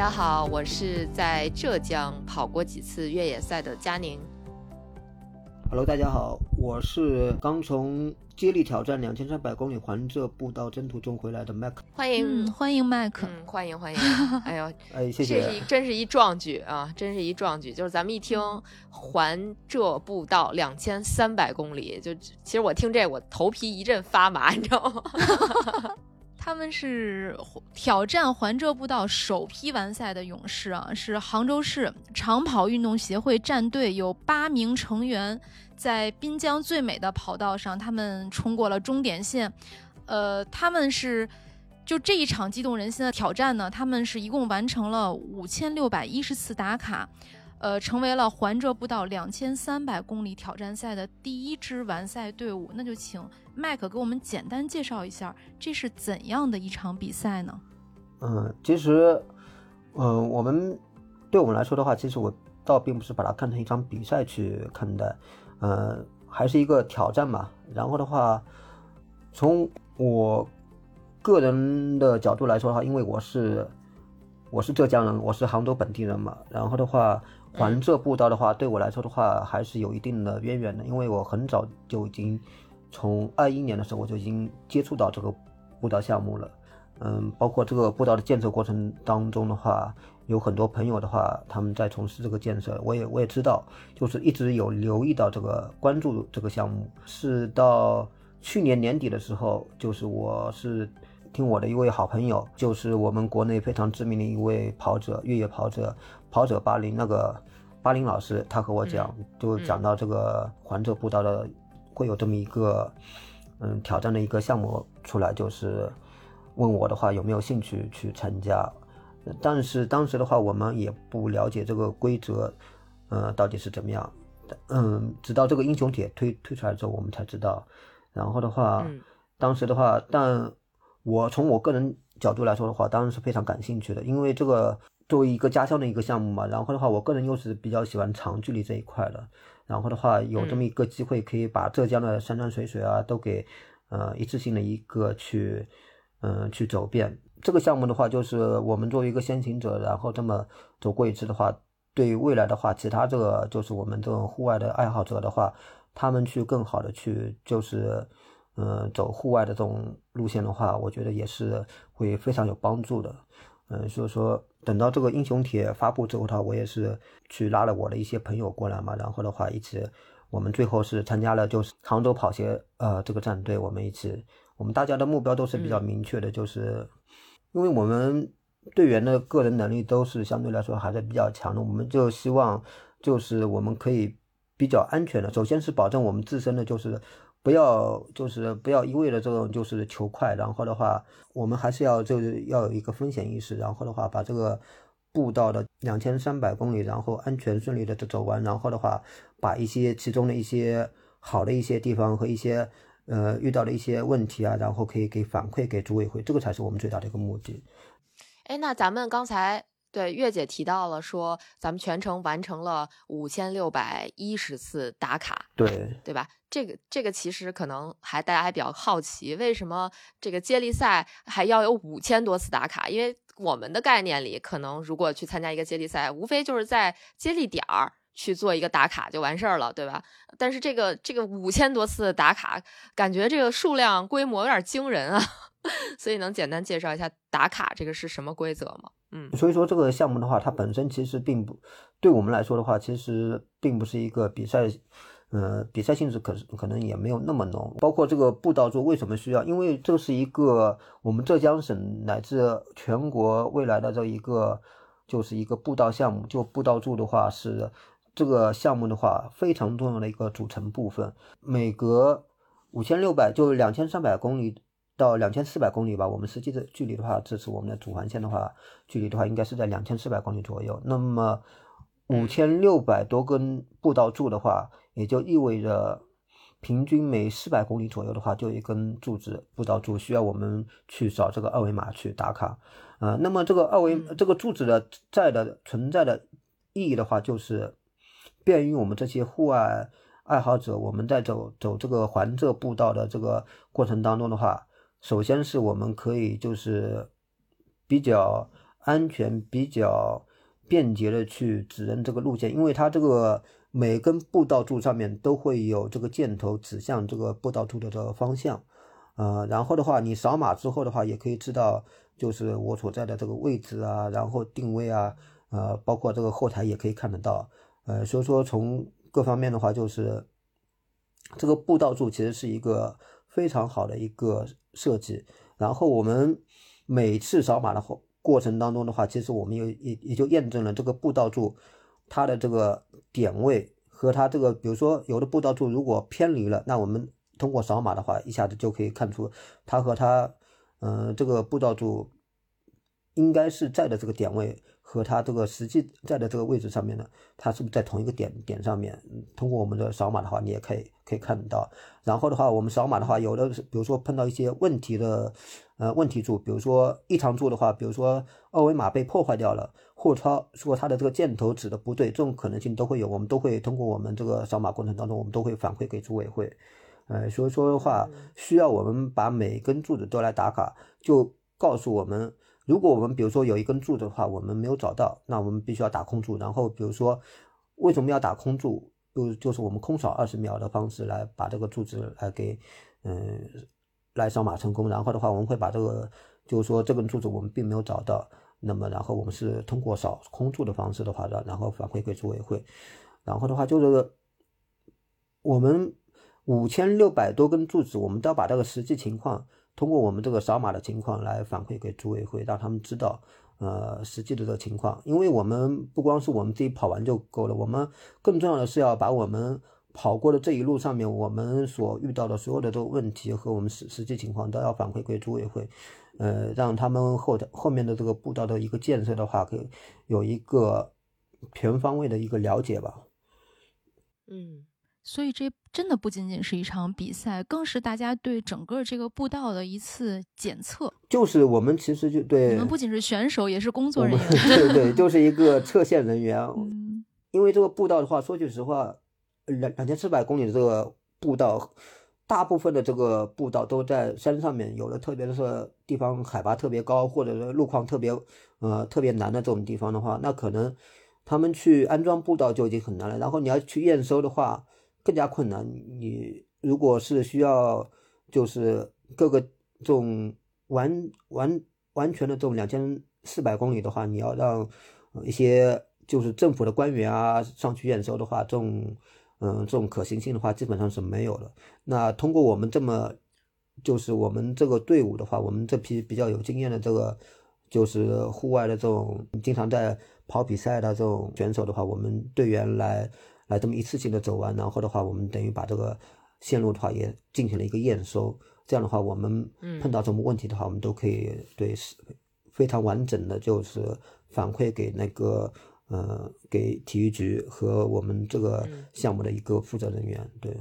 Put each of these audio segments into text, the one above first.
家好，我是在浙江跑过几次越野赛的佳宁。Hello，大家好，我是刚从接力挑战两千三百公里环浙步道征途中回来的 Mac。欢迎，嗯，欢迎麦克。嗯，欢迎欢迎。哎呦，哎，谢谢这是一谢。真是一壮举啊，真是一壮举。就是咱们一听环浙步道两千三百公里，就其实我听这我头皮一阵发麻，你知道吗？他们是挑战环浙步道首批完赛的勇士啊，是杭州市长跑运动协会战队有八名成员，在滨江最美的跑道上，他们冲过了终点线。呃，他们是就这一场激动人心的挑战呢，他们是一共完成了五千六百一十次打卡。呃，成为了环浙步道两千三百公里挑战赛的第一支完赛队伍。那就请麦克给我们简单介绍一下，这是怎样的一场比赛呢？嗯，其实，嗯，我们对我们来说的话，其实我倒并不是把它看成一场比赛去看待，呃，还是一个挑战嘛。然后的话，从我个人的角度来说的话，因为我是我是浙江人，我是杭州本地人嘛。然后的话，环浙步道的话，对我来说的话，还是有一定的渊源的，因为我很早就已经从二一年的时候我就已经接触到这个步道项目了。嗯，包括这个步道的建设过程当中的话，有很多朋友的话，他们在从事这个建设，我也我也知道，就是一直有留意到这个关注这个项目，是到去年年底的时候，就是我是听我的一位好朋友，就是我们国内非常知名的一位跑者，越野跑者，跑者八零那个巴林老师，他和我讲，就讲到这个环浙步道的会有这么一个嗯挑战的一个项目出来，就是。问我的话有没有兴趣去参加，但是当时的话我们也不了解这个规则，呃，到底是怎么样，嗯，直到这个英雄帖推推出来之后，我们才知道。然后的话，嗯当时的话，但我从我个人角度来说的话，当然是非常感兴趣的，因为这个作为一个家乡的一个项目嘛。然后的话，我个人又是比较喜欢长距离这一块的。然后的话，有这么一个机会，可以把浙江的山山水水啊，都给呃一次性的一个去。嗯，去走遍这个项目的话，就是我们作为一个先行者，然后这么走过一次的话，对未来的话，其他这个就是我们这种户外的爱好者的话，他们去更好的去就是，嗯，走户外的这种路线的话，我觉得也是会非常有帮助的。嗯，所以说等到这个英雄帖发布之后的话，我也是去拉了我的一些朋友过来嘛，然后的话一起，我们最后是参加了就是杭州跑鞋呃这个战队，我们一起。我们大家的目标都是比较明确的，嗯、就是因为我们队员的个人能力都是相对来说还是比较强的，我们就希望就是我们可以比较安全的，首先是保证我们自身的就是不要就是不要一味的这种就是求快，然后的话我们还是要就是要有一个风险意识，然后的话把这个步道的两千三百公里，然后安全顺利的走完，然后的话把一些其中的一些好的一些地方和一些。呃，遇到的一些问题啊，然后可以给反馈给组委会，这个才是我们最大的一个目的。哎，那咱们刚才对月姐提到了说，咱们全程完成了五千六百一十次打卡，对对吧？这个这个其实可能还大家还比较好奇，为什么这个接力赛还要有五千多次打卡？因为我们的概念里，可能如果去参加一个接力赛，无非就是在接力点儿。去做一个打卡就完事儿了，对吧？但是这个这个五千多次打卡，感觉这个数量规模有点惊人啊，所以能简单介绍一下打卡这个是什么规则吗？嗯，所以说这个项目的话，它本身其实并不对我们来说的话，其实并不是一个比赛，呃，比赛性质可可能也没有那么浓。包括这个步道柱为什么需要？因为这是一个我们浙江省乃至全国未来的这一个就是一个步道项目，就步道柱的话是。这个项目的话，非常重要的一个组成部分。每隔五千六百，就两千三百公里到两千四百公里吧。我们实际的距离的话，这次我们的主环线的话，距离的话应该是在两千四百公里左右。那么五千六百多根步道柱的话，也就意味着平均每四百公里左右的话，就一根柱子步道柱需要我们去找这个二维码去打卡。呃，那么这个二维这个柱子的在的存在的意义的话，就是便于我们这些户外爱好者，我们在走走这个环这步道的这个过程当中的话，首先是我们可以就是比较安全、比较便捷的去指认这个路线，因为它这个每根步道柱上面都会有这个箭头指向这个步道柱的这个方向，呃，然后的话，你扫码之后的话，也可以知道。就是我所在的这个位置啊，然后定位啊，呃，包括这个后台也可以看得到，呃，所以说从各方面的话，就是这个步道柱其实是一个非常好的一个设计。然后我们每次扫码的过过程当中的话，其实我们也也也就验证了这个步道柱它的这个点位和它这个，比如说有的步道柱如果偏离了，那我们通过扫码的话，一下子就可以看出它和它。嗯，这个步道柱应该是在的这个点位和它这个实际在的这个位置上面呢，它是不是在同一个点点上面？通过我们的扫码的话，你也可以可以看得到。然后的话，我们扫码的话，有的比如说碰到一些问题的呃问题柱，比如说异常柱的话，比如说二维码被破坏掉了，或者说说它的这个箭头指的不对，这种可能性都会有。我们都会通过我们这个扫码过程当中，我们都会反馈给组委会。呃，所以说的话，需要我们把每根柱子都来打卡，就告诉我们，如果我们比如说有一根柱子的话，我们没有找到，那我们必须要打空柱。然后比如说，为什么要打空柱？就就是我们空扫二十秒的方式来把这个柱子来给，嗯，来扫码成功。然后的话，我们会把这个，就是说这根柱子我们并没有找到，那么然后我们是通过扫空柱的方式的话，然后反馈给组委会。然后的话就是我们。五千六百多根柱子，我们都要把这个实际情况通过我们这个扫码的情况来反馈给组委会，让他们知道，呃，实际的这个情况。因为我们不光是我们自己跑完就够了，我们更重要的是要把我们跑过的这一路上面我们所遇到的所有的这个问题和我们实实际情况都要反馈给组委会，呃，让他们后的后面的这个步道的一个建设的话，可以有一个全方位的一个了解吧。嗯。所以这真的不仅仅是一场比赛，更是大家对整个这个步道的一次检测。就是我们其实就对你们不仅是选手，也是工作人员。对对，就是一个测线人员。嗯，因为这个步道的话，说句实话，两两千四百公里的这个步道，大部分的这个步道都在山上面，有的特别是地方海拔特别高，或者是路况特别呃特别难的这种地方的话，那可能他们去安装步道就已经很难了。然后你要去验收的话。更加困难。你如果是需要，就是各个这种完完完全的这种两千四百公里的话，你要让一些就是政府的官员啊上去验收的话，这种嗯这种可行性的话，基本上是没有的。那通过我们这么就是我们这个队伍的话，我们这批比较有经验的这个就是户外的这种经常在跑比赛的这种选手的话，我们队员来。来这么一次性的走完，然后的话，我们等于把这个线路的话也进行了一个验收。这样的话，我们碰到什么问题的话，我们都可以对是非常完整的，就是反馈给那个呃给体育局和我们这个项目的一个负责人员。对，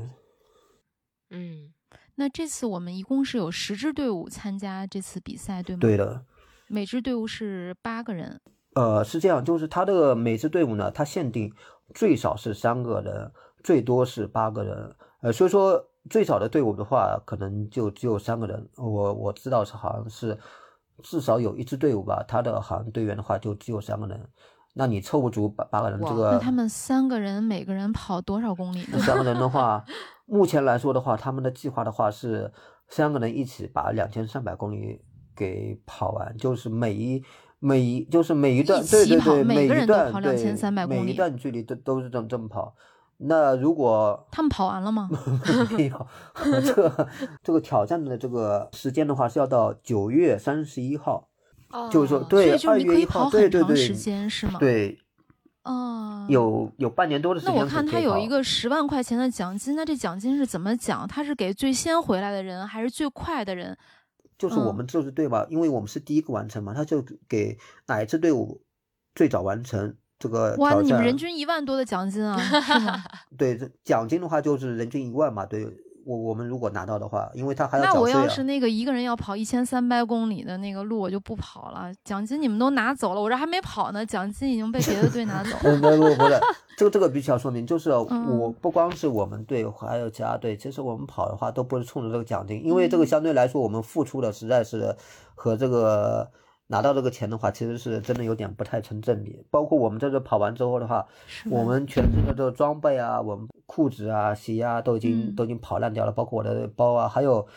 嗯，那这次我们一共是有十支队伍参加这次比赛，对吗？对的，每支队伍是八个人。呃，是这样，就是他这个每支队伍呢，他限定。最少是三个人，最多是八个人。呃，所以说最少的队伍的话，可能就只有三个人。我我知道是好像是至少有一支队伍吧，他的好像队员的话就只有三个人。那你凑不足八八个人，这个那他们三个人每个人跑多少公里呢？三个人的话，目前来说的话，他们的计划的话是三个人一起把两千三百公里给跑完，就是每一。每一就是每一段，对对对，每一段对，每一段距离都都是这么这么跑。那如果他们跑完了吗？没有，这个这个挑战的这个时间的话是要到九月三十一号，就是说对二月一号，对对对，时间是吗？对，哦，有有半年多的时间。那我看他有一个十万块钱的奖金，那这奖金是怎么奖？他是给最先回来的人，还是最快的人？就是我们这支队吧，因为我们是第一个完成嘛，他就给哪一支队伍最早完成这个哇，你们人均一万多的奖金啊，是吗？对，这奖金的话就是人均一万嘛，对。我我们如果拿到的话，因为他还要那我要是那个一个人要跑一千三百公里的那个路，我就不跑了。奖金你们都拿走了，我这还没跑呢，奖金已经被别的队拿走了。不不不是，这个这个必须要说明，就是我不光是我们队，还有其他队，其实我们跑的话都不是冲着这个奖金，因为这个相对来说我们付出的实在是和这个。拿到这个钱的话，其实是真的有点不太成正比。包括我们这次跑完之后的话，我们全身的这个装备啊，我们裤子啊、鞋啊都已经都已经跑烂掉了。包括我的包啊，还有，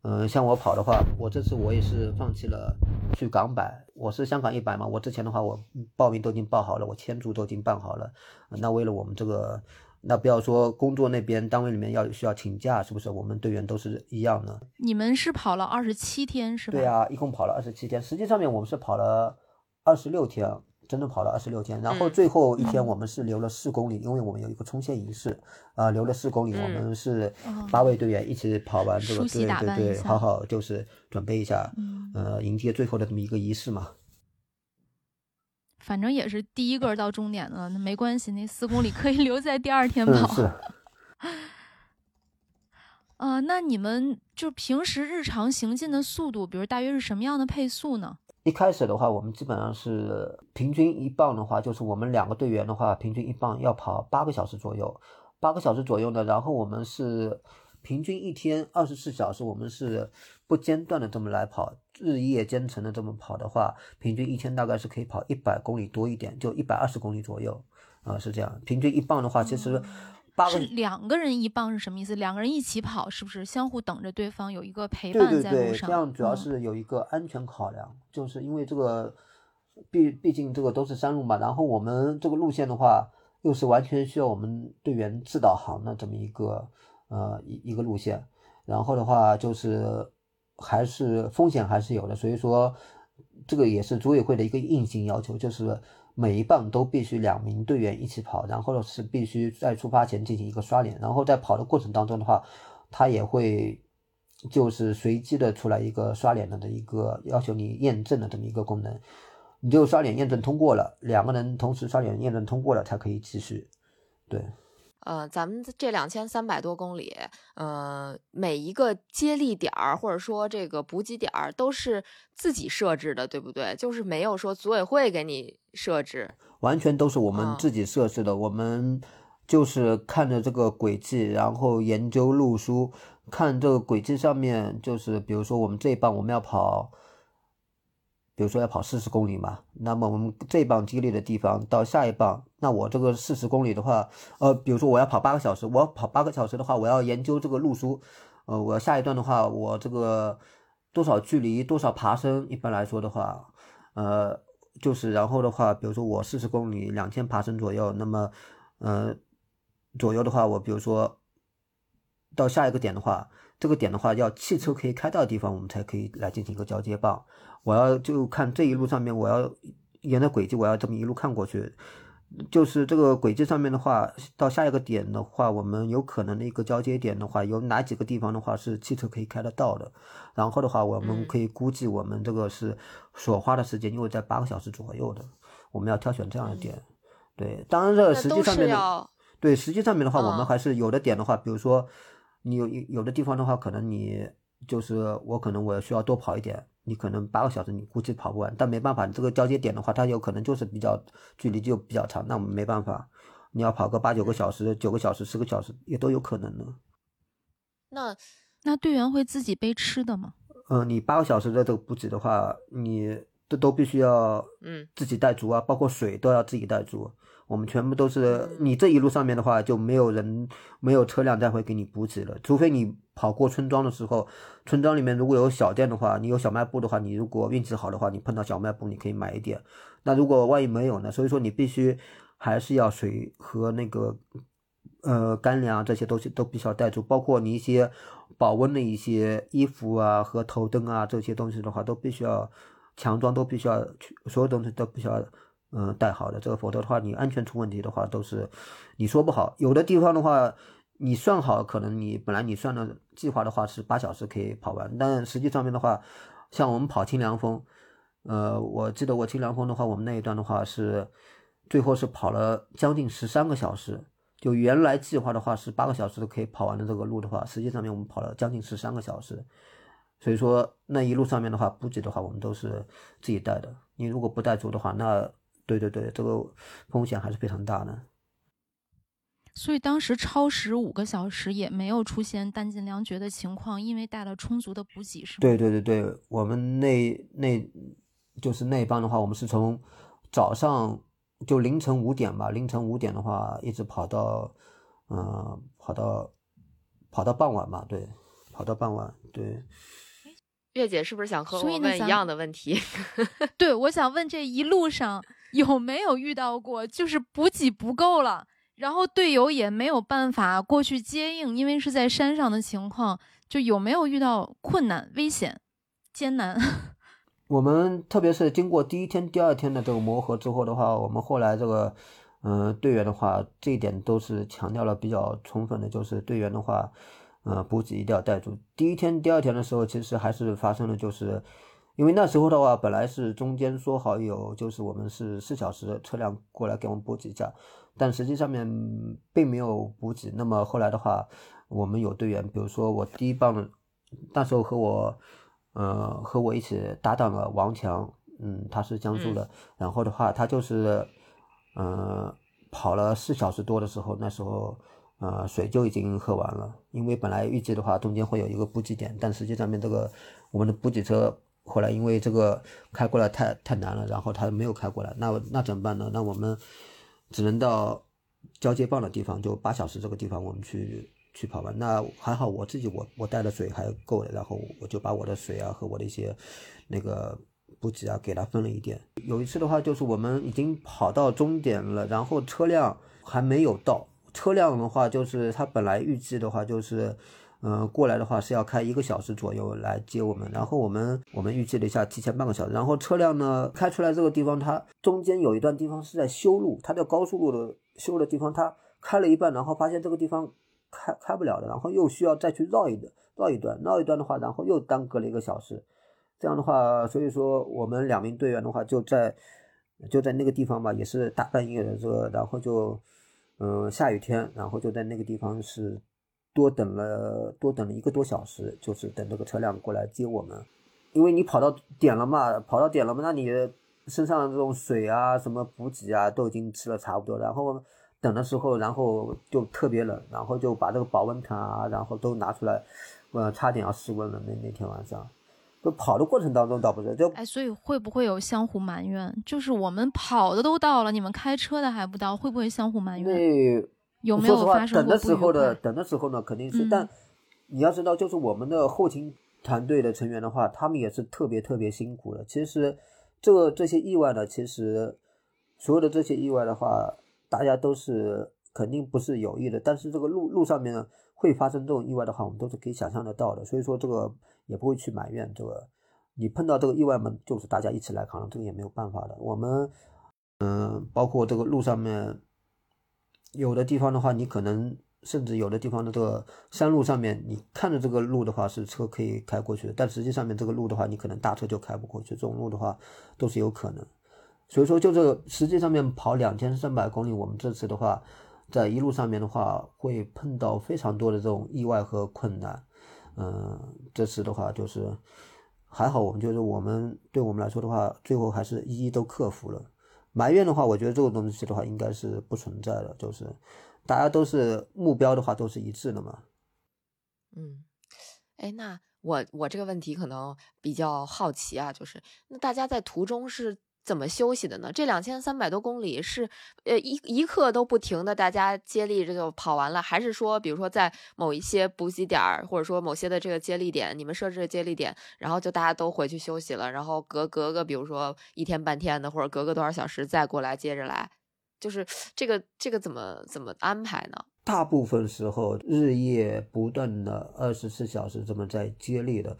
嗯，像我跑的话，我这次我也是放弃了去港百，我是香港一百嘛。我之前的话，我报名都已经报好了，我签注都已经办好了。那为了我们这个。那不要说工作那边单位里面要需要请假，是不是？我们队员都是一样的。你们是跑了二十七天是吧？对啊，一共跑了二十七天。实际上面我们是跑了二十六天，真的跑了二十六天。然后最后一天我们是留了四公里，因为我们有一个冲线仪式啊，留了四公里。我们是八位队员一起跑完这个，对对对，好好就是准备一下，呃，迎接最后的这么一个仪式嘛。反正也是第一个到终点的，那没关系，那四公里可以 留在第二天跑。是。啊，那你们就平时日常行进的速度，比如大约是什么样的配速呢？一开始的话，我们基本上是平均一棒的话，就是我们两个队员的话，平均一棒要跑八个小时左右，八个小时左右呢。然后我们是平均一天二十四小时，我们是不间断的这么来跑。日夜兼程的这么跑的话，平均一天大概是可以跑一百公里多一点，就一百二十公里左右，啊，是这样。平均一棒的话，其实八个两个人一棒是什么意思？两个人一起跑，是不是相互等着对方有一个陪伴在路上？对对对，这样主要是有一个安全考量，就是因为这个毕毕竟这个都是山路嘛，然后我们这个路线的话，又是完全需要我们队员自导航的这么一个呃一一个路线，然后的话就是。还是风险还是有的，所以说这个也是组委会的一个硬性要求，就是每一棒都必须两名队员一起跑，然后是必须在出发前进行一个刷脸，然后在跑的过程当中的话，他也会就是随机的出来一个刷脸的的一个要求你验证的这么一个功能，你就刷脸验证通过了，两个人同时刷脸验证通过了才可以继续，对。呃，咱们这两千三百多公里，呃，每一个接力点儿或者说这个补给点儿都是自己设置的，对不对？就是没有说组委会给你设置，完全都是我们自己设置的。我们就是看着这个轨迹，然后研究路书，看这个轨迹上面，就是比如说我们这一棒我们要跑。比如说要跑四十公里嘛，那么我们这一棒激励的地方到下一棒，那我这个四十公里的话，呃，比如说我要跑八个小时，我要跑八个小时的话，我要研究这个路书，呃，我下一段的话，我这个多少距离，多少爬升，一般来说的话，呃，就是然后的话，比如说我四十公里两千爬升左右，那么，呃，左右的话，我比如说到下一个点的话，这个点的话要汽车可以开到的地方，我们才可以来进行一个交接棒。我要就看这一路上面，我要沿着轨迹，我要这么一路看过去，就是这个轨迹上面的话，到下一个点的话，我们有可能的一个交接点的话，有哪几个地方的话是汽车可以开得到的，然后的话，我们可以估计我们这个是所花的时间，因为在八个小时左右的，我们要挑选这样的点。对，当然这实际上面的，对，实际上面的话，我们还是有的点的话，比如说你有有的地方的话，可能你就是我可能我需要多跑一点。你可能八个小时你估计跑不完，但没办法，你这个交接点的话，它有可能就是比较距离就比较长，那我们没办法，你要跑个八九个小时、九个小时、十个小时也都有可能的。那那队员会自己背吃的吗？嗯，你八个小时的这个补给的话，你这都必须要嗯自己带足啊，包括水都要自己带足。我们全部都是你这一路上面的话，就没有人没有车辆再会给你补给了，除非你跑过村庄的时候，村庄里面如果有小店的话，你有小卖部的话，你如果运气好的话，你碰到小卖部你可以买一点。那如果万一没有呢？所以说你必须还是要水和那个呃干粮这些东西都必须要带足，包括你一些保温的一些衣服啊和头灯啊这些东西的话，都必须要强装，都必须要去，所有东西都必须要。嗯带好的，这个否则的话你安全出问题的话都是你说不好。有的地方的话你算好，可能你本来你算的计划的话是八小时可以跑完，但实际上面的话，像我们跑清凉峰，呃，我记得我清凉峰的话，我们那一段的话是最后是跑了将近十三个小时。就原来计划的话是八个小时都可以跑完的这个路的话，实际上面我们跑了将近十三个小时，所以说那一路上面的话补给的话我们都是自己带的。你如果不带足的话，那对对对，这个风险还是非常大的。所以当时超时五个小时也没有出现弹尽粮绝的情况，因为带了充足的补给，是吗？对对对对，我们那那就是那帮的话，我们是从早上。就凌晨五点吧，凌晨五点的话，一直跑到，嗯，跑到，跑到傍晚吧，对，跑到傍晚，对。月姐是不是想和我问一样的问题？对，我想问这一路上有没有遇到过，就是补给不够了，然后队友也没有办法过去接应，因为是在山上的情况，就有没有遇到困难、危险、艰难？我们特别是经过第一天、第二天的这个磨合之后的话，我们后来这个，嗯，队员的话，这一点都是强调了比较充分的，就是队员的话，呃，补给一定要带足。第一天、第二天的时候，其实还是发生了，就是因为那时候的话，本来是中间说好有，就是我们是四小时车辆过来给我们补给一下，但实际上面并没有补给。那么后来的话，我们有队员，比如说我第一棒，那时候和我。呃，和我一起搭档的王强，嗯，他是江苏的，然后的话，他就是，呃，跑了四小时多的时候，那时候，呃，水就已经喝完了，因为本来预计的话，中间会有一个补给点，但实际上面这个我们的补给车后来因为这个开过来太太难了，然后他没有开过来，那那怎么办呢？那我们只能到交接棒的地方，就八小时这个地方，我们去。去跑吧，那还好，我自己我我带的水还够，然后我就把我的水啊和我的一些那个补给啊给他分了一点。有一次的话，就是我们已经跑到终点了，然后车辆还没有到。车辆的话，就是他本来预计的话，就是嗯过来的话是要开一个小时左右来接我们，然后我们我们预计了一下，提前半个小时。然后车辆呢开出来这个地方，它中间有一段地方是在修路，它在高速路的修的地方，它开了一半，然后发现这个地方。开开不了的，然后又需要再去绕一段，绕一段，绕一段的话，然后又耽搁了一个小时。这样的话，所以说我们两名队员的话就在就在那个地方吧，也是大半夜的这个，然后就嗯下雨天，然后就在那个地方是多等了多等了一个多小时，就是等这个车辆过来接我们。因为你跑到点了嘛，跑到点了嘛，那你身上这种水啊、什么补给啊都已经吃了差不多，然后。等的时候，然后就特别冷，然后就把这个保温毯啊，然后都拿出来，呃，差点要失温了。那那天晚上，就跑的过程当中倒不是，就哎，所以会不会有相互埋怨？就是我们跑的都到了，你们开车的还不到，会不会相互埋怨？对，有没有发生等的时候的，等的时候呢，肯定是。但你要知道，就是我们的后勤团队的成员的话，他们也是特别特别辛苦的。其实，这个这些意外呢，其实所有的这些意外的话。大家都是肯定不是有意的，但是这个路路上面会发生这种意外的话，我们都是可以想象得到的，所以说这个也不会去埋怨这个。你碰到这个意外嘛，就是大家一起来扛，这个也没有办法的。我们，嗯，包括这个路上面，有的地方的话，你可能甚至有的地方的这个山路上面，你看着这个路的话是车可以开过去的，但实际上面这个路的话，你可能大车就开不过去，这种路的话都是有可能。所以说，就这个实际上面跑两千三百公里，我们这次的话，在一路上面的话，会碰到非常多的这种意外和困难。嗯，这次的话就是还好，我们就是我们对我们来说的话，最后还是一一都克服了。埋怨的话，我觉得这个东西的话应该是不存在的，就是大家都是目标的话都是一致的嘛。嗯，哎，那我我这个问题可能比较好奇啊，就是那大家在途中是。怎么休息的呢？这两千三百多公里是，呃，一一刻都不停的，大家接力这就跑完了，还是说，比如说在某一些补给点儿，或者说某些的这个接力点，你们设置接力点，然后就大家都回去休息了，然后隔隔个，比如说一天半天的，或者隔个多少小时再过来接着来，就是这个这个怎么怎么安排呢？大部分时候日夜不断的二十四小时这么在接力的。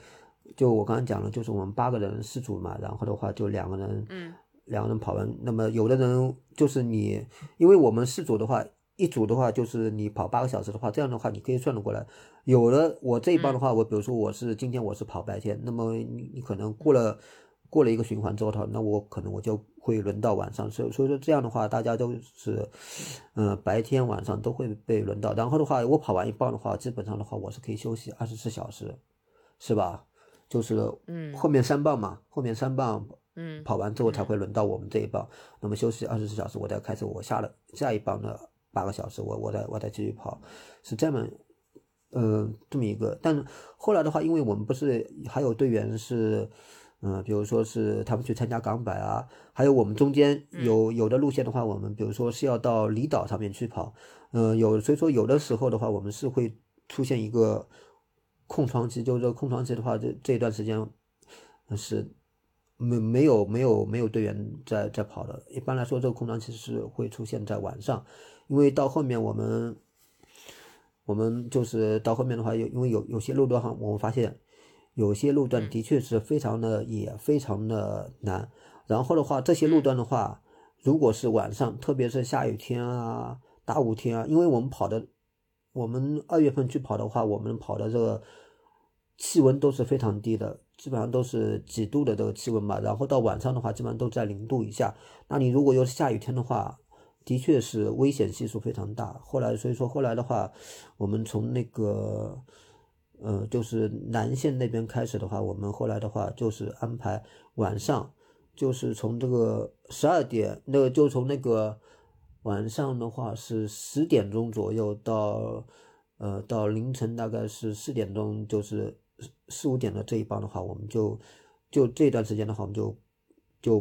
就我刚才讲了，就是我们八个人四组嘛，然后的话就两个人，嗯，两个人跑完，那么有的人就是你，因为我们四组的话，一组的话就是你跑八个小时的话，这样的话你可以算得过来。有的我这一帮的话，我比如说我是今天我是跑白天，那么你你可能过了过了一个循环之后的话，那我可能我就会轮到晚上，所以所以说这样的话，大家都是，嗯、白天晚上都会被轮到。然后的话，我跑完一棒的话，基本上的话我是可以休息二十四小时，是吧？就是嗯。后面三棒嘛，后面三棒嗯跑完之后才会轮到我们这一棒，那么休息二十四小时，我再开始我下了下一棒的八个小时，我我再我再继续跑，是这么，呃，这么一个。但后来的话，因为我们不是还有队员是，嗯、比如说是他们去参加港百啊，还有我们中间有有的路线的话，我们比如说是要到离岛上面去跑，嗯、有所以说有的时候的话，我们是会出现一个空窗期，就是这个空窗期的话，这这一段时间呃是没没有没有没有队员在在跑的。一般来说，这个空窗期是会出现在晚上，因为到后面我们我们就是到后面的话，有因为有有些路段哈，我们发现有些路段的确是非常的也非常的难。然后的话，这些路段的话，如果是晚上，特别是下雨天啊、大雾天啊，因为我们跑的，我们二月份去跑的话，我们跑的这个气温都是非常低的，基本上都是几度的这个气温吧。然后到晚上的话，基本上都在零度以下。那你如果又是下雨天的话，的确是危险系数非常大。后来，所以说后来的话，我们从那个，呃，就是南线那边开始的话，我们后来的话就是安排晚上，就是从这个十二点，那个就从那个晚上的话是十点钟左右到，呃，到凌晨大概是四点钟，就是四五点的这一帮的话，我们就就这段时间的话，我们就就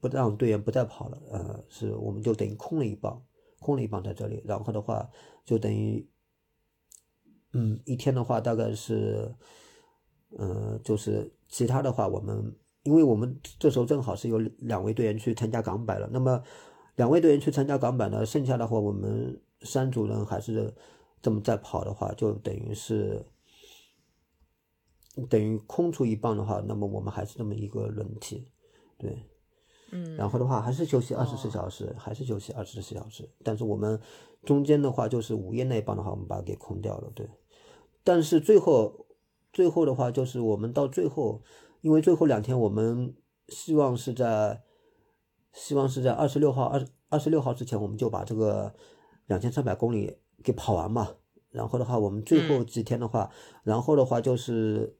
不让队员不再跑了，呃，是我们就等于空了一棒，空了一棒在这里，然后的话就等于，嗯，一天的话大概是，呃，就是其他的话我们，因为我们这时候正好是有两位队员去参加港百了，那么两位队员去参加港百呢，剩下的话我们三组人还是这么在跑的话，就等于是。等于空出一棒的话，那么我们还是这么一个轮替，对。嗯，然后的话还是休息二十四小时，还是休息二十四小时。但是我们中间的话就是午夜那一棒的话，我们把它给空掉了，对。但是最后最后的话就是我们到最后，因为最后两天我们希望是在希望是在二十六号二二十六号之前，我们就把这个两千三百公里给跑完嘛。然后的话，我们最后几天的话，然后的话就是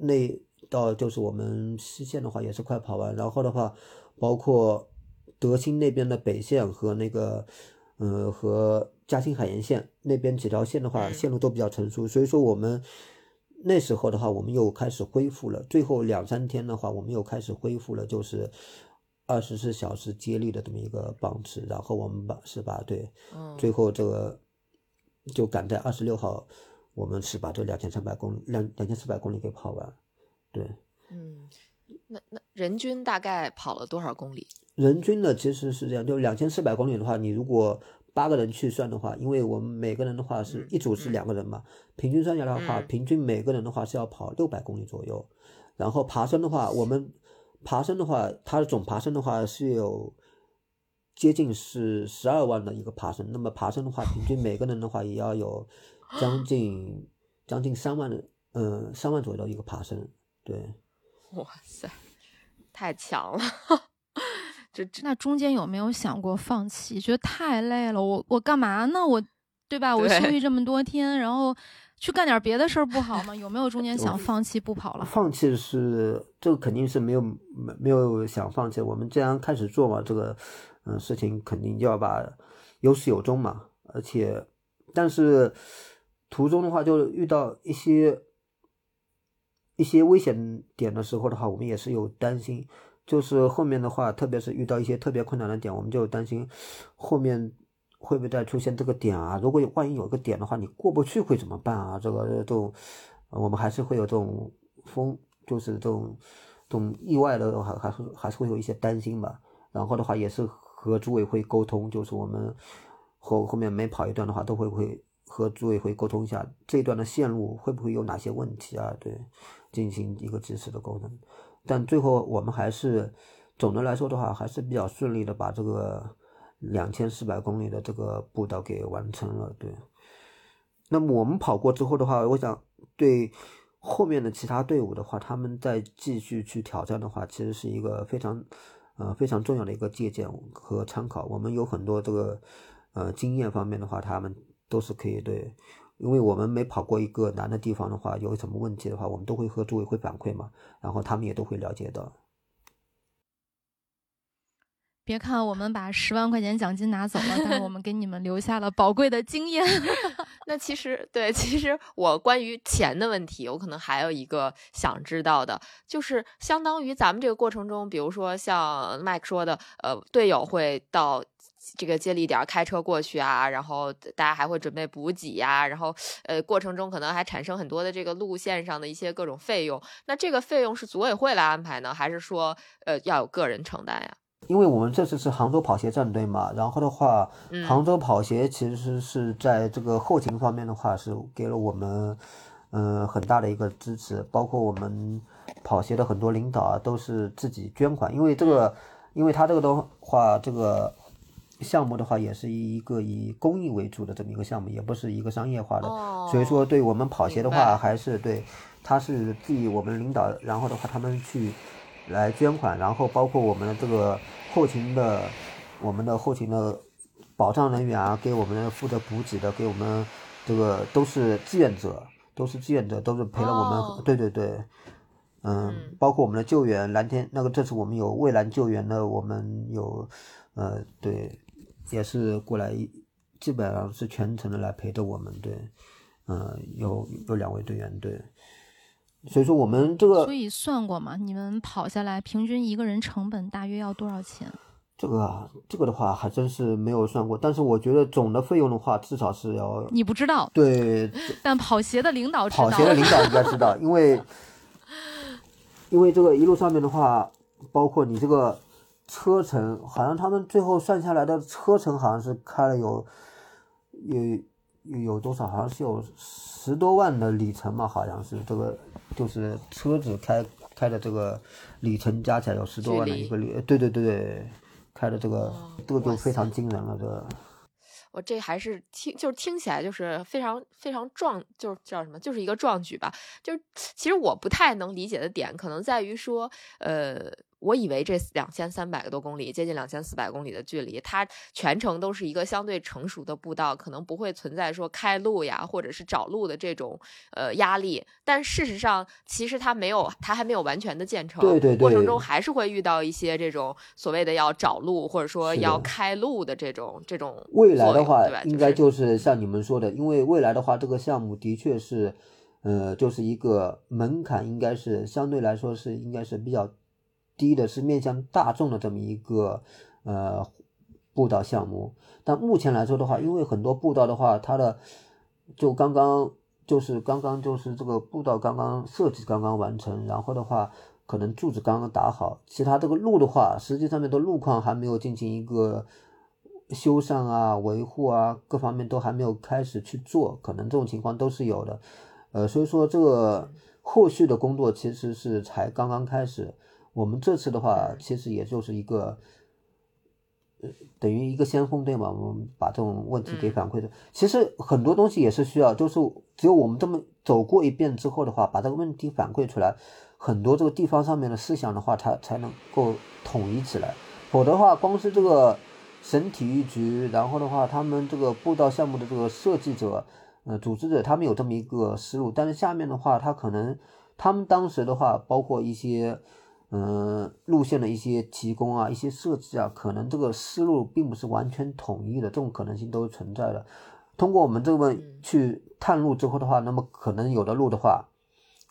那到就是我们西线的话也是快跑完，然后的话。包括德兴那边的北线和那个，呃，和嘉兴海盐线那边几条线的话，线路都比较成熟，所以说我们那时候的话，我们又开始恢复了。最后两三天的话，我们又开始恢复了，就是二十四小时接力的这么一个棒次。然后我们把是吧对，最后这个就赶在二十六号，我们是把这两千三百公里、两两千四百公里给跑完，对。嗯。那那人均大概跑了多少公里？人均呢，其实是这样，就两千四百公里的话，你如果八个人去算的话，因为我们每个人的话是一组是两个人嘛，平均算下来的话，平均每个人的话是要跑六百公里左右。然后爬升的话，我们爬升的话，它的总爬升的话是有接近是十二万的一个爬升。那么爬升的话，平均每个人的话也要有将近将近三万的，嗯，三万左右的一个爬升，对。哇塞，太强了！这这那中间有没有想过放弃？觉得太累了，我我干嘛呢？我对吧？我休息这么多天，然后去干点别的事儿不好吗？有没有中间想放弃不跑了？放弃是这个肯定是没有没没有想放弃。我们既然开始做嘛，这个嗯事情肯定就要把有始有终嘛。而且，但是途中的话就遇到一些。一些危险点的时候的话，我们也是有担心，就是后面的话，特别是遇到一些特别困难的点，我们就担心后面会不会再出现这个点啊？如果万一有一个点的话，你过不去会怎么办啊？这个这种，我们还是会有这种风，就是这种这种意外的，还还是还是会有一些担心吧。然后的话，也是和组委会沟通，就是我们后后面每跑一段的话，都会会和组委会沟通一下这段的线路会不会有哪些问题啊？对。进行一个及时的沟通，但最后我们还是总的来说的话，还是比较顺利的把这个两千四百公里的这个步道给完成了。对，那么我们跑过之后的话，我想对后面的其他队伍的话，他们再继续去挑战的话，其实是一个非常呃非常重要的一个借鉴和参考。我们有很多这个呃经验方面的话，他们都是可以对。因为我们每跑过一个难的地方的话，有什么问题的话，我们都会和组委会反馈嘛，然后他们也都会了解到。别看我们把十万块钱奖金拿走了，但是我 们给你们留下了宝贵的经验。那其实对，其实我关于钱的问题，我可能还有一个想知道的，就是相当于咱们这个过程中，比如说像麦克说的，呃，队友会到这个接力点开车过去啊，然后大家还会准备补给呀，然后呃，过程中可能还产生很多的这个路线上的一些各种费用。那这个费用是组委会来安排呢，还是说呃要有个人承担呀？因为我们这次是杭州跑鞋战队嘛，然后的话，杭州跑鞋其实是在这个后勤方面的话是给了我们，嗯，很大的一个支持，包括我们跑鞋的很多领导啊都是自己捐款，因为这个，因为他这个的话，这个项目的话也是一个以公益为主的这么一个项目，也不是一个商业化的，所以说对我们跑鞋的话还是对，他是替我们领导，然后的话他们去来捐款，然后包括我们的这个。后勤的，我们的后勤的保障人员啊，给我们负责补给的，给我们这个都是志愿者，都是志愿者，都是陪了我们。对对对，嗯，包括我们的救援，蓝天那个这次我们有蔚蓝救援的，我们有，呃，对，也是过来，基本上是全程的来陪着我们。对，嗯，有有两位队员对。所以说我们这个，所以算过嘛？你们跑下来平均一个人成本大约要多少钱？这个啊，这个的话还真是没有算过。但是我觉得总的费用的话，至少是要你不知道对，但跑鞋的领导知道，跑鞋的领导应该知道，因为 因为这个一路上面的话，包括你这个车程，好像他们最后算下来的车程好像是开了有有有多少？好像是有十多万的里程嘛，好像是这个。就是车子开开的这个里程加起来有十多万的一个里，对对对对，开的这个这个就非常惊人了，这个。我这还是听就是听起来就是非常非常壮，就是叫什么，就是一个壮举吧。就是其实我不太能理解的点，可能在于说，呃。我以为这两千三百多公里，接近两千四百公里的距离，它全程都是一个相对成熟的步道，可能不会存在说开路呀，或者是找路的这种呃压力。但事实上，其实它没有，它还没有完全的建成。对对对。过程中还是会遇到一些这种所谓的要找路，或者说要开路的这种这种。未来的话，应该就是像你们说的，因为未来的话，这个项目的确是，呃，就是一个门槛，应该是相对来说是应该是比较。低的是面向大众的这么一个呃步道项目，但目前来说的话，因为很多步道的话，它的就刚刚就是刚刚就是这个步道刚刚设计刚刚完成，然后的话可能柱子刚刚打好，其他这个路的话，实际上面的路况还没有进行一个修缮啊、维护啊，各方面都还没有开始去做，可能这种情况都是有的，呃，所以说这个后续的工作其实是才刚刚开始。我们这次的话，其实也就是一个，呃，等于一个先锋队嘛。我们把这种问题给反馈的，其实很多东西也是需要，就是只有我们这么走过一遍之后的话，把这个问题反馈出来，很多这个地方上面的思想的话，它才能够统一起来。否则的话，光是这个省体育局，然后的话，他们这个步道项目的这个设计者、呃，组织者，他们有这么一个思路，但是下面的话，他可能他们当时的话，包括一些。嗯，路线的一些提供啊，一些设计啊，可能这个思路并不是完全统一的，这种可能性都是存在的。通过我们这个去探路之后的话，那么可能有的路的话，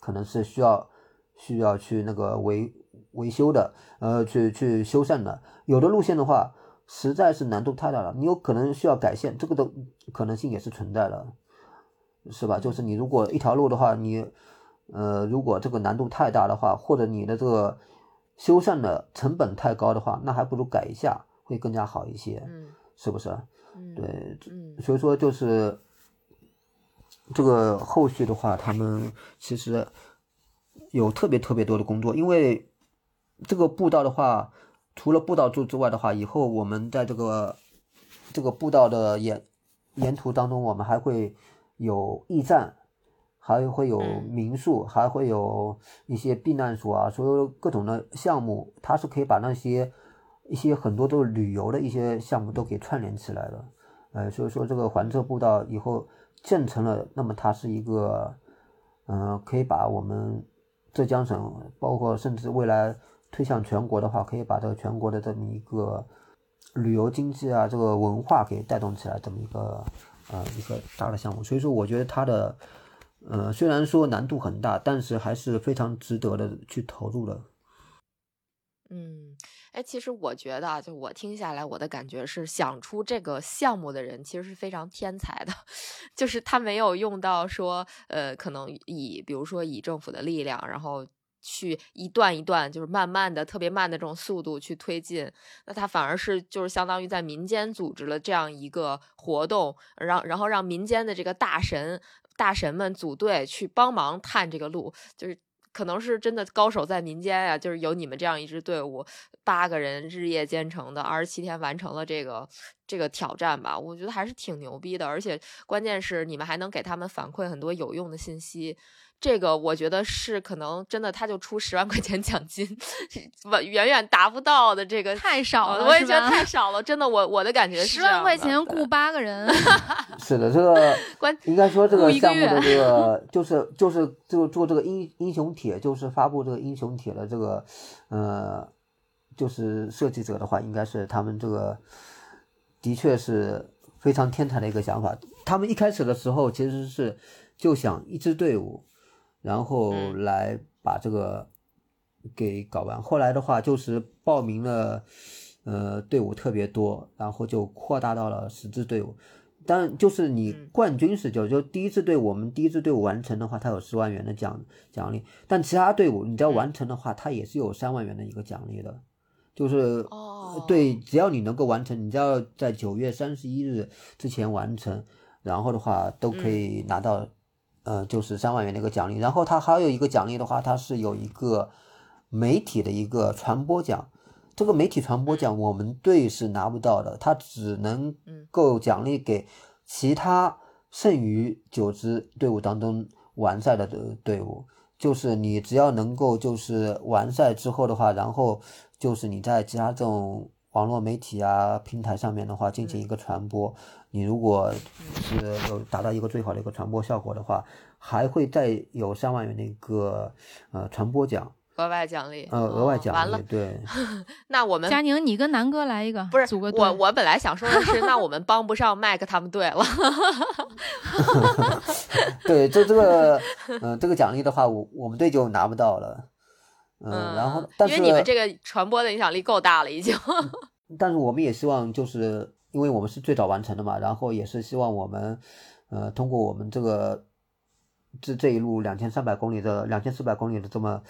可能是需要需要去那个维维修的，呃，去去修缮的。有的路线的话，实在是难度太大了，你有可能需要改线，这个的可能性也是存在的，是吧？就是你如果一条路的话，你呃，如果这个难度太大的话，或者你的这个修缮的成本太高的话，那还不如改一下会更加好一些，嗯，是不是？嗯，对，嗯，所以说就是这个后续的话，他们其实有特别特别多的工作，因为这个步道的话，除了步道柱之外的话，以后我们在这个这个步道的沿沿途当中，我们还会有驿站，还会有民宿，还会有一些避难所啊，所有各种的项目，它是可以把那些一些很多都是旅游的一些项目都给串联起来的。呃，所以说这个环车步道以后建成了，那么它是一个，嗯，可以把我们浙江省，包括甚至未来推向全国的话，可以把这个全国的这么一个旅游经济啊，这个文化给带动起来，这么一个呃一个大的项目。所以说，我觉得它的，呃，虽然说难度很大，但是还是非常值得的去投入的。嗯。哎，其实我觉得，就我听下来，我的感觉是，想出这个项目的人其实是非常天才的，就是他没有用到说，呃，可能以比如说以政府的力量，然后去一段一段，就是慢慢的、特别慢的这种速度去推进，那他反而是就是相当于在民间组织了这样一个活动，让然后让民间的这个大神大神们组队去帮忙探这个路，就是。可能是真的高手在民间呀，就是有你们这样一支队伍，八个人日夜兼程的，二十七天完成了这个这个挑战吧，我觉得还是挺牛逼的，而且关键是你们还能给他们反馈很多有用的信息。这个我觉得是可能真的，他就出十万块钱奖金，远远远达不到的。这个太少了，我也觉得太少了。真的，我我的感觉是十万块钱雇八个人。是的，这个 关应该说这个项目的这个 就是就是就做这个英英雄帖，就是发布这个英雄帖的这个呃，就是设计者的话，应该是他们这个的确是非常天才的一个想法。他们一开始的时候其实是就想一支队伍。然后来把这个给搞完。后来的话，就是报名了，呃，队伍特别多，然后就扩大到了十支队伍。但就是你冠军是就就第一支队伍，我们第一支队伍完成的话，它有十万元的奖奖励。但其他队伍你只要完成的话，它也是有三万元的一个奖励的。就是对，只要你能够完成，你只要在九月三十一日之前完成，然后的话都可以拿到。呃，就是三万元的一个奖励，然后它还有一个奖励的话，它是有一个媒体的一个传播奖。这个媒体传播奖我们队是拿不到的，它只能够奖励给其他剩余九支队伍当中完赛的队伍。就是你只要能够就是完赛之后的话，然后就是你在其他这种网络媒体啊平台上面的话进行一个传播。你如果是有达到一个最好的一个传播效果的话，还会再有三万元的一个呃传播奖，额外奖励，呃额外奖励。完了，对。那我们佳宁，你跟南哥来一个，不是组个我我本来想说的是，那我们帮不上麦克他们队了。对，这这个嗯这个奖励的话，我我们队就拿不到了。嗯，然后但是因为你们这个传播的影响力够大了，已经。但是我们也希望就是。因为我们是最早完成的嘛，然后也是希望我们，呃，通过我们这个这这一路两千三百公里的两千四百公里的这么，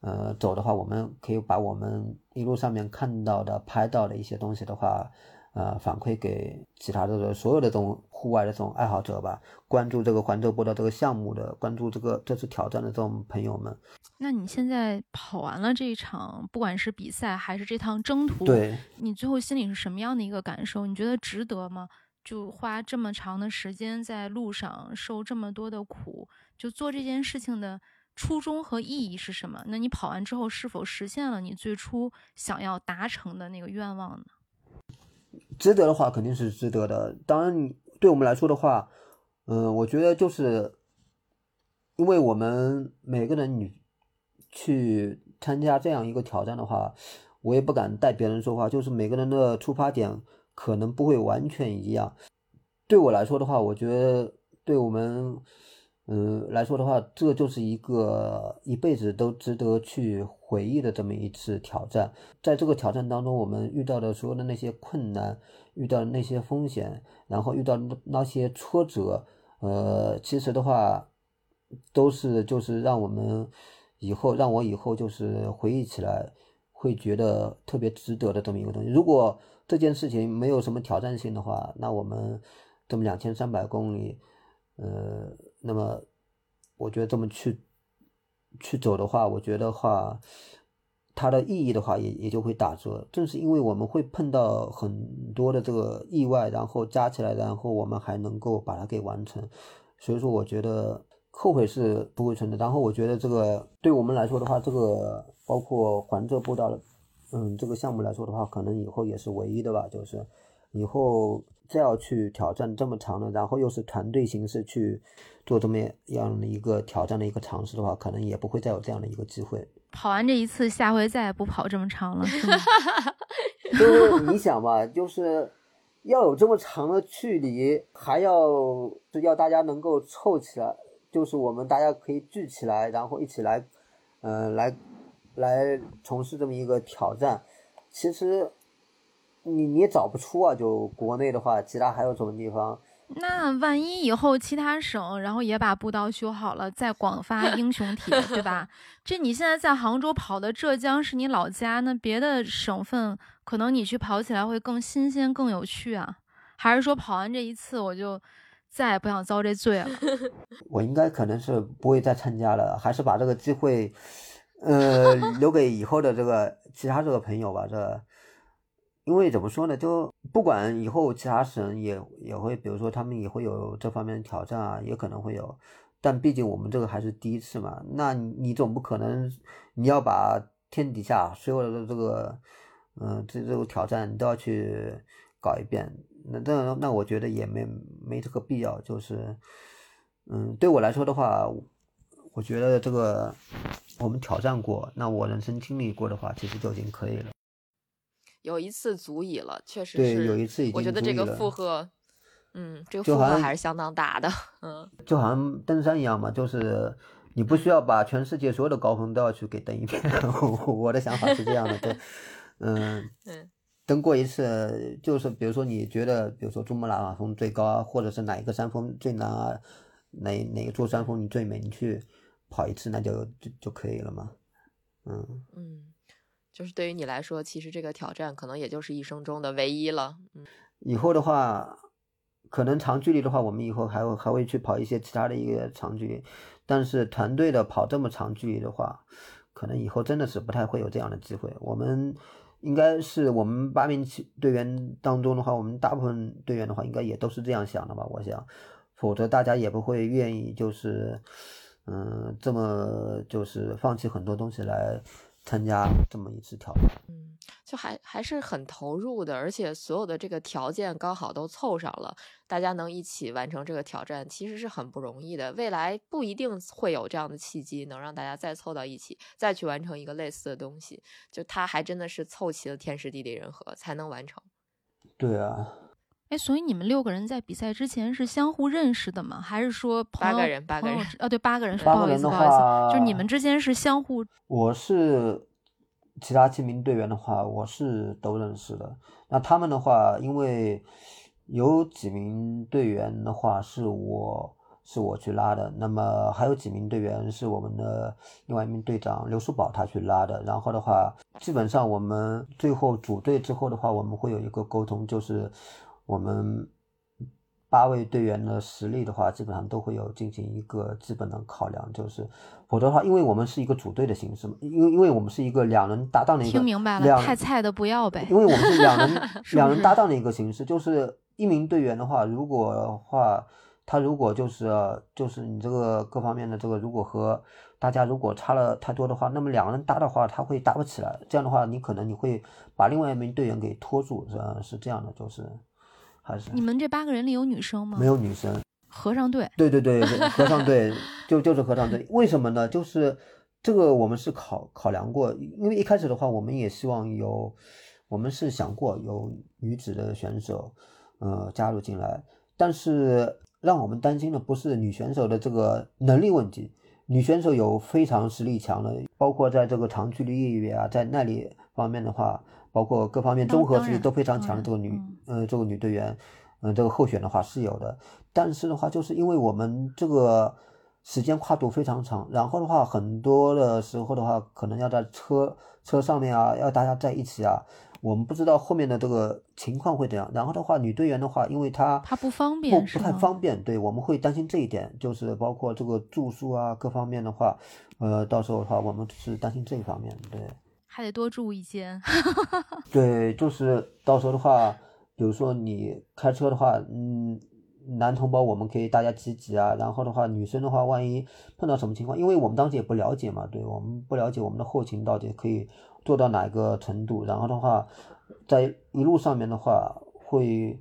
呃，走的话，我们可以把我们一路上面看到的、拍到的一些东西的话。呃，反馈给其他的所有的这种户外的这种爱好者吧，关注这个环州步道这个项目的，关注这个这次挑战的这种朋友们。那你现在跑完了这一场，不管是比赛还是这趟征途，对，你最后心里是什么样的一个感受？你觉得值得吗？就花这么长的时间在路上受这么多的苦，就做这件事情的初衷和意义是什么？那你跑完之后是否实现了你最初想要达成的那个愿望呢？值得的话肯定是值得的。当然，你对我们来说的话，嗯，我觉得就是，因为我们每个人你去参加这样一个挑战的话，我也不敢代别人说话。就是每个人的出发点可能不会完全一样。对我来说的话，我觉得对我们。嗯，来说的话，这就是一个一辈子都值得去回忆的这么一次挑战。在这个挑战当中，我们遇到的所有的那些困难，遇到的那些风险，然后遇到那些挫折，呃，其实的话，都是就是让我们以后让我以后就是回忆起来会觉得特别值得的这么一个东西。如果这件事情没有什么挑战性的话，那我们这么两千三百公里，呃。那么，我觉得这么去去走的话，我觉得话，它的意义的话也也就会打折。正是因为我们会碰到很多的这个意外，然后加起来，然后我们还能够把它给完成。所以说，我觉得后悔是不会存在。然后我觉得这个对我们来说的话，这个包括环浙步道的，嗯，这个项目来说的话，可能以后也是唯一的吧。就是以后再要去挑战这么长的，然后又是团队形式去做这么样的一个挑战的一个尝试的话，可能也不会再有这样的一个机会。跑完这一次，下回再也不跑这么长了，是吗？就是你想吧，就是要有这么长的距离，还要是要大家能够凑起来，就是我们大家可以聚起来，然后一起来，嗯、来来从事这么一个挑战。其实你你也找不出啊，就国内的话，其他还有什么地方？那万一以后其他省，然后也把步道修好了，再广发 英雄帖，对吧？这你现在在杭州跑的浙江是你老家，那别的省份可能你去跑起来会更新鲜、更有趣啊？还是说跑完这一次我就再也不想遭这罪了？我应该可能是不会再参加了，还是把这个机会，呃，留给以后的这个其他这个朋友吧。这，因为怎么说呢，就不管以后其他省也也会，比如说他们也会有这方面的挑战啊，也可能会有，但毕竟我们这个还是第一次嘛，那你总不可能你要把天底下所有的这个，嗯、这这个挑战你都要去搞一遍，那那那我觉得也没没这个必要，就是。嗯，对我来说的话，我觉得这个我们挑战过，那我人生经历过的话，其实就已经可以了。有一次足矣了，确实对是。有一次已我觉得这个负荷，嗯，这个负荷还是相当大的。嗯，就好像登山一样嘛，就是你不需要把全世界所有的高峰都要去给登一遍。我的想法是这样的，对，嗯 嗯登过一次，就是比如说你觉得，比如说珠穆朗玛峰最高啊，或者是哪一个山峰最难啊，哪哪一座山峰你最美，你去跑一次，那就就就可以了嘛。嗯。嗯，就是对于你来说，其实这个挑战可能也就是一生中的唯一了。嗯以后的话，可能长距离的话，我们以后还会还会去跑一些其他的一个长距离，但是团队的跑这么长距离的话，可能以后真的是不太会有这样的机会。我们应该是我们八名队员当中的话，我们大部分队员的话，应该也都是这样想的吧？我想，否则大家也不会愿意就是，嗯，这么就是放弃很多东西来参加这么一次挑战。嗯，就还还是很投入的，而且所有的这个条件刚好都凑上了，大家能一起完成这个挑战，其实是很不容易的。未来不一定会有这样的契机，能让大家再凑到一起，再去完成一个类似的东西。就他还真的是凑齐了天时地利人和才能完成。对啊，哎，所以你们六个人在比赛之前是相互认识的吗？还是说八个人八个人朋友之啊，对，八个人，不好意思，不好意思，就是你们之间是相互我是其他七名队员的话，我是都认识的。那他们的话，因为有几名队员的话是我是我去拉的，那么还有几名队员是我们的另外一名队长刘书宝他去拉的。然后的话，基本上我们最后组队之后的话，我们会有一个沟通，就是我们八位队员的实力的话，基本上都会有进行一个基本的考量，就是否则的话，因为我们是一个组队的形式嘛，因为因为我们是一个两人搭档的一个，听明白了，两太菜的不要呗因。为我们是两人 两人搭档的一个形式，就是一名队员的话，如果的话，他如果就是就是你这个各方面的这个，如果和大家如果差了太多的话，那么两个人搭的话，他会搭不起来。这样的话，你可能你会把另外一名队员给拖住，是是这样的，就是还是你们这八个人里有女生吗？没有女生。合唱队，对对对，对 合唱队就就是合唱队，为什么呢？就是这个我们是考考量过，因为一开始的话，我们也希望有，我们是想过有女子的选手，呃，加入进来，但是让我们担心的不是女选手的这个能力问题，女选手有非常实力强的，包括在这个长距离越野啊，在耐力方面的话，包括各方面综合实力都非常强的这个女嗯，呃，这个女队员，嗯、这个候选的话是有的，但是的话，就是因为我们这个时间跨度非常长，然后的话，很多的时候的话，可能要在车车上面啊，要大家在一起啊，我们不知道后面的这个情况会怎样。然后的话，女队员的话，因为她她不方便不不太方便，对，我们会担心这一点，就是包括这个住宿啊各方面的话，呃，到时候的话，我们是担心这一方面，对。还得多住一间。对，就是到时候的话，比如说你开车的话，嗯，男同胞我们可以大家挤挤啊，然后的话，女生的话，万一碰到什么情况，因为我们当时也不了解嘛，对我们不了解我们的后勤到底可以做到哪一个程度，然后的话，在一路上面的话，会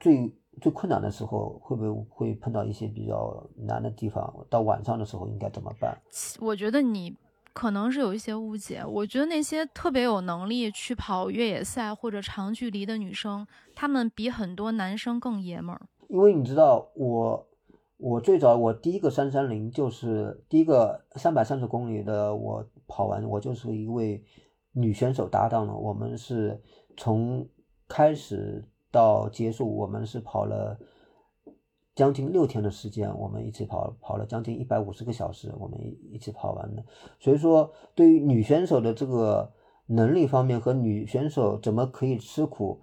最最困难的时候，会不会会碰到一些比较难的地方？到晚上的时候应该怎么办？我觉得你。可能是有一些误解，我觉得那些特别有能力去跑越野赛或者长距离的女生，她们比很多男生更爷们儿。因为你知道，我我最早我第一个三三零就是第一个三百三十公里的，我跑完我就是一位女选手搭档了。我们是从开始到结束，我们是跑了。将近六天的时间，我们一起跑跑了将近一百五十个小时，我们一起跑完的。所以说，对于女选手的这个能力方面和女选手怎么可以吃苦，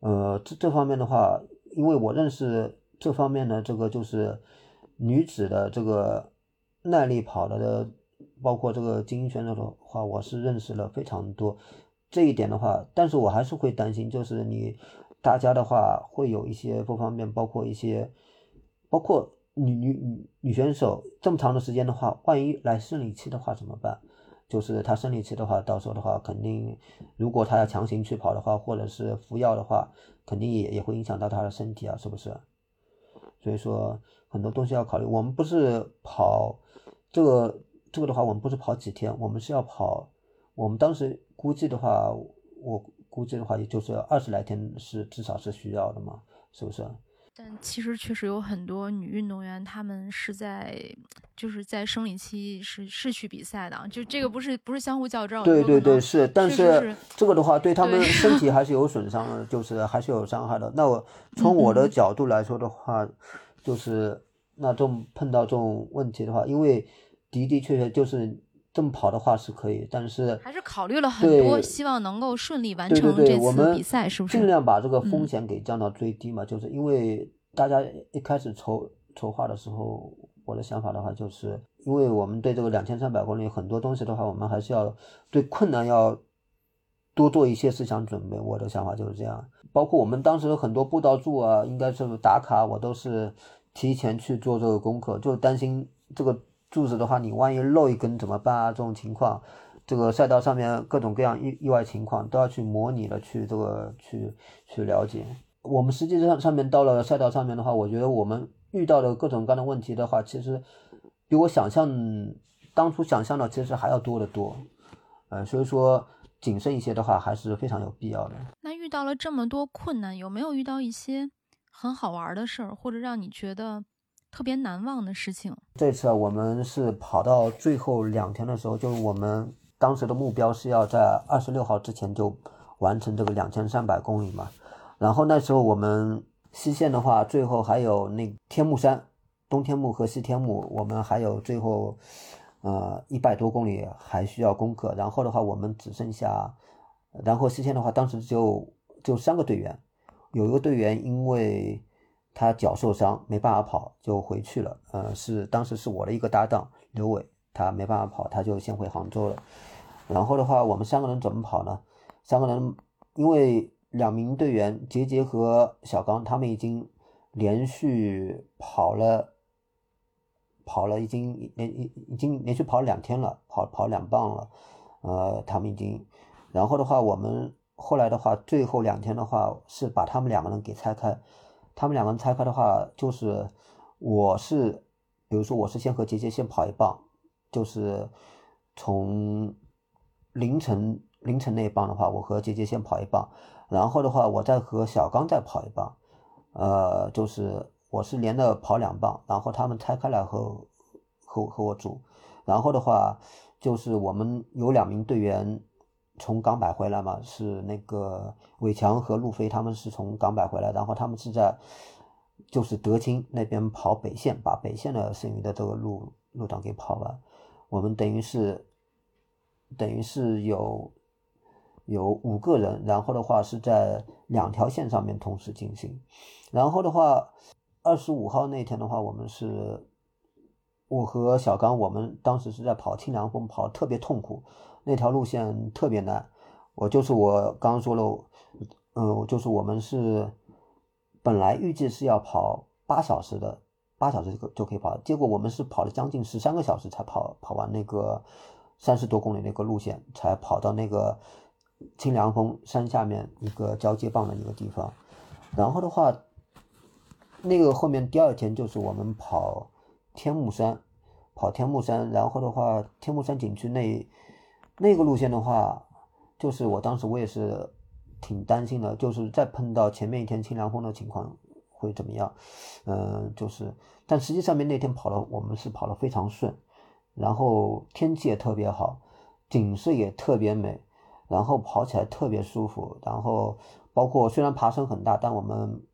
呃，这这方面的话，因为我认识这方面的这个就是女子的这个耐力跑了的，包括这个精英选手的话，我是认识了非常多。这一点的话，但是我还是会担心，就是你大家的话会有一些不方便，包括一些。包括女女女女选手这么长的时间的话，万一来生理期的话怎么办？就是她生理期的话，到时候的话肯定，如果她要强行去跑的话，或者是服药的话，肯定也也会影响到她的身体啊，是不是？所以说很多东西要考虑。我们不是跑这个这个的话，我们不是跑几天，我们是要跑。我们当时估计的话，我估计的话，也就是二十来天是至少是需要的嘛，是不是？但其实确实有很多女运动员，她们是在就是在生理期是是去比赛的，就这个不是不是相互较真。对对对，是，但是这个的话对他们 身体还是有损伤的，就是还是有伤害的。那我从我的角度来说的话，就是那这种碰到这种问题的话，因为的的确确就是这么跑的话是可以，但是还是考虑了很多，希望能够顺利完成这次比赛，是不是？尽量把这个风险给降到最低嘛，就是因为。大家一开始筹筹划的时候，我的想法的话，就是因为我们对这个两千三百公里很多东西的话，我们还是要对困难要多做一些思想准备。我的想法就是这样，包括我们当时很多步道柱啊，应该是打卡，我都是提前去做这个功课，就担心这个柱子的话，你万一漏一根怎么办啊？这种情况，这个赛道上面各种各样意意外情况都要去模拟的去这个去去了解。我们实际上上面到了赛道上面的话，我觉得我们遇到的各种各样的问题的话，其实比我想象当初想象的其实还要多得多，呃，所以说谨慎一些的话还是非常有必要的。那遇到了这么多困难，有没有遇到一些很好玩的事儿，或者让你觉得特别难忘的事情？这次我们是跑到最后两天的时候，就是我们当时的目标是要在二十六号之前就完成这个两千三百公里嘛。然后那时候我们西线的话，最后还有那天目山、东天目和西天目，我们还有最后，呃一百多公里还需要攻克。然后的话，我们只剩下，然后西线的话，当时只有就三个队员，有一个队员因为他脚受伤没办法跑，就回去了。呃，是当时是我的一个搭档刘伟，他没办法跑，他就先回杭州了。然后的话，我们三个人怎么跑呢？三个人因为。两名队员杰杰和小刚，他们已经连续跑了，跑了已经连已已经连续跑了两天了，跑跑两棒了，呃，他们已经，然后的话，我们后来的话，最后两天的话是把他们两个人给拆开，他们两个人拆开的话，就是我是，比如说我是先和杰杰先跑一棒，就是从凌晨凌晨那一棒的话，我和杰杰先跑一棒。然后的话，我再和小刚再跑一棒，呃，就是我是连着跑两棒，然后他们拆开来和和和我组，然后的话就是我们有两名队员从港百回来嘛，是那个伟强和路飞，他们是从港百回来，然后他们是在就是德清那边跑北线，把北线的剩余的这个路路段给跑完，我们等于是等于是有。有五个人，然后的话是在两条线上面同时进行，然后的话，二十五号那天的话，我们是我和小刚，我们当时是在跑清凉峰，跑特别痛苦，那条路线特别难。我就是我刚刚说了，嗯，就是我们是本来预计是要跑八小时的，八小时就就可以跑，结果我们是跑了将近十三个小时才跑跑完那个三十多公里那个路线，才跑到那个清凉峰山下面一个交接棒的一个地方。然后的话，那个后面第二天就是我们跑天目山，跑天目山，然后的话，天目山景区那那个路线的话。就是我当时我也是挺担心的，就是再碰到前面一天清凉风的情况会怎么样？嗯，就是，但实际上面那天跑了，我们是跑的非常顺，然后天气也特别好，景色也特别美，然后跑起来特别舒服，然后包括虽然爬升很大，但我们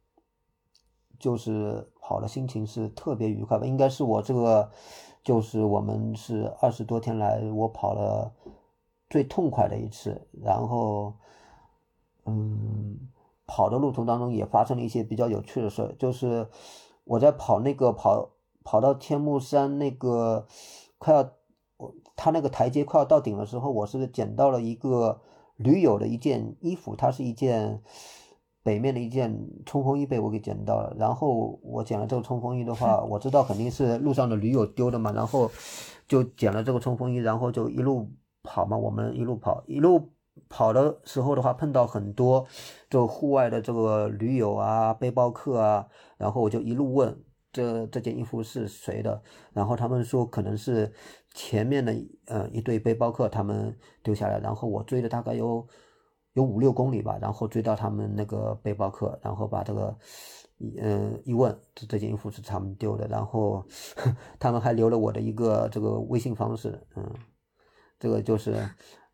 就是跑的心情是特别愉快吧，应该是我这个就是我们是二十多天来我跑了。最痛快的一次，然后，嗯，跑的路途当中也发生了一些比较有趣的事，就是我在跑那个跑跑到天目山那个快要，他那个台阶快要到顶的时候，我是捡到了一个驴友的一件衣服，它是一件北面的一件冲锋衣被我给捡到了，然后我捡了这个冲锋衣的话，我知道肯定是路上的驴友丢的嘛，然后就捡了这个冲锋衣，然后就一路。跑嘛，我们一路跑，一路跑的时候的话，碰到很多就户外的这个驴友啊、背包客啊，然后我就一路问这这件衣服是谁的，然后他们说可能是前面的呃一对背包客他们丢下来，然后我追了大概有有五六公里吧，然后追到他们那个背包客，然后把这个嗯一问，这这件衣服是他们丢的，然后 他们还留了我的一个这个微信方式，嗯。这个就是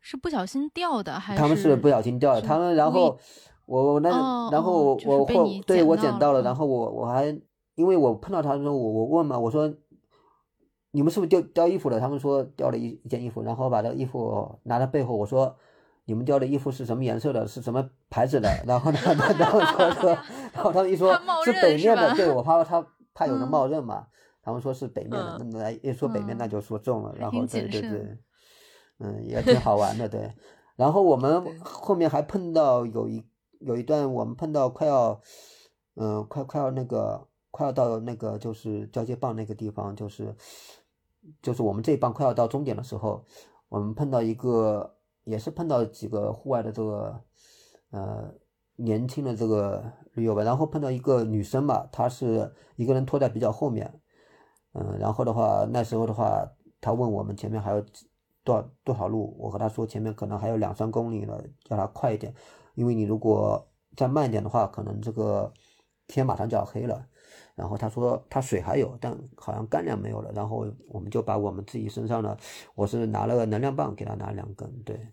是不小心掉的，还是他们是不小心掉的？他们然后我那然后我后对我捡到了，然后我我还因为我碰到他的时候，我我问嘛，我说你们是不是掉掉衣服了？他们说掉了一一件衣服，然后把这个衣服拿到背后，我说你们掉的衣服是什么颜色的？是什么牌子的？然后呢，然后说说，然后他们一说是北面的，对我怕他 怕有人冒认嘛，他们说是北面的，那么一说北面那就说中了，然后对对对。嗯，也挺好玩的，对。然后我们后面还碰到有一有一段，我们碰到快要，嗯，快快要那个快要到那个就是交接棒那个地方，就是就是我们这一棒快要到终点的时候，我们碰到一个也是碰到几个户外的这个呃年轻的这个旅友吧，然后碰到一个女生嘛，她是一个人拖在比较后面，嗯，然后的话那时候的话，她问我们前面还有。多少多少路？我和他说前面可能还有两三公里了，叫他快一点，因为你如果再慢一点的话，可能这个天马上就要黑了。然后他说他水还有，但好像干粮没有了。然后我们就把我们自己身上的，我是拿了个能量棒给他拿两根，对，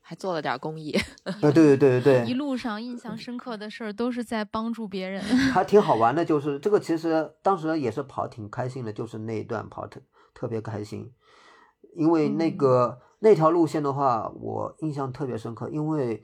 还做了点公益。啊，对对对对对，一路上印象深刻的事儿都是在帮助别人，还挺好玩的。就是这个其实当时也是跑挺开心的，就是那一段跑特特别开心。因为那个那条路线的话，我印象特别深刻。因为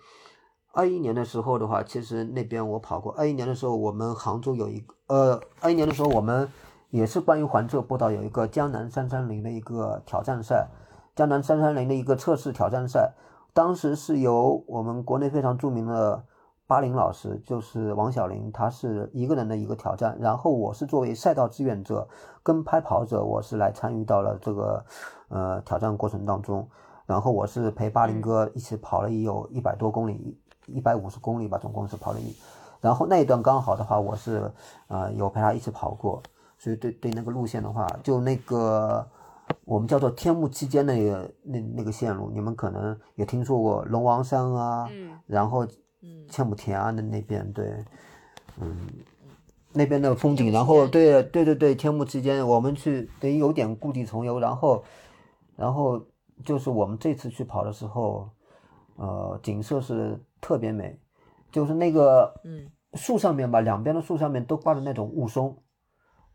二一年的时候的话，其实那边我跑过。二一年的时候，我们杭州有一个呃，二一年的时候我们也是关于环浙步道有一个江南三三零的一个挑战赛，江南三三零的一个测试挑战赛。当时是由我们国内非常著名的。巴林老师就是王小林，他是一个人的一个挑战，然后我是作为赛道志愿者、跟拍跑者，我是来参与到了这个呃挑战过程当中，然后我是陪巴林哥一起跑了也有一百多公里，一百五十公里吧，总共是跑了一，然后那一段刚好的话，我是呃有陪他一起跑过，所以对对那个路线的话，就那个我们叫做天幕期间那个那那个线路，你们可能也听说过龙王山啊，嗯，然后。千亩田啊，那那边对，嗯，那边的风景，然后对对对对，天幕之间我们去等于有点故地重游，然后，然后就是我们这次去跑的时候，呃，景色是特别美，就是那个嗯。树上面吧，两边的树上面都挂着那种雾凇，